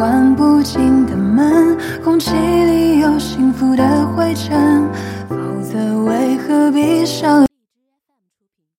关不紧的门，空气里有幸福的灰尘，否则为何闭上？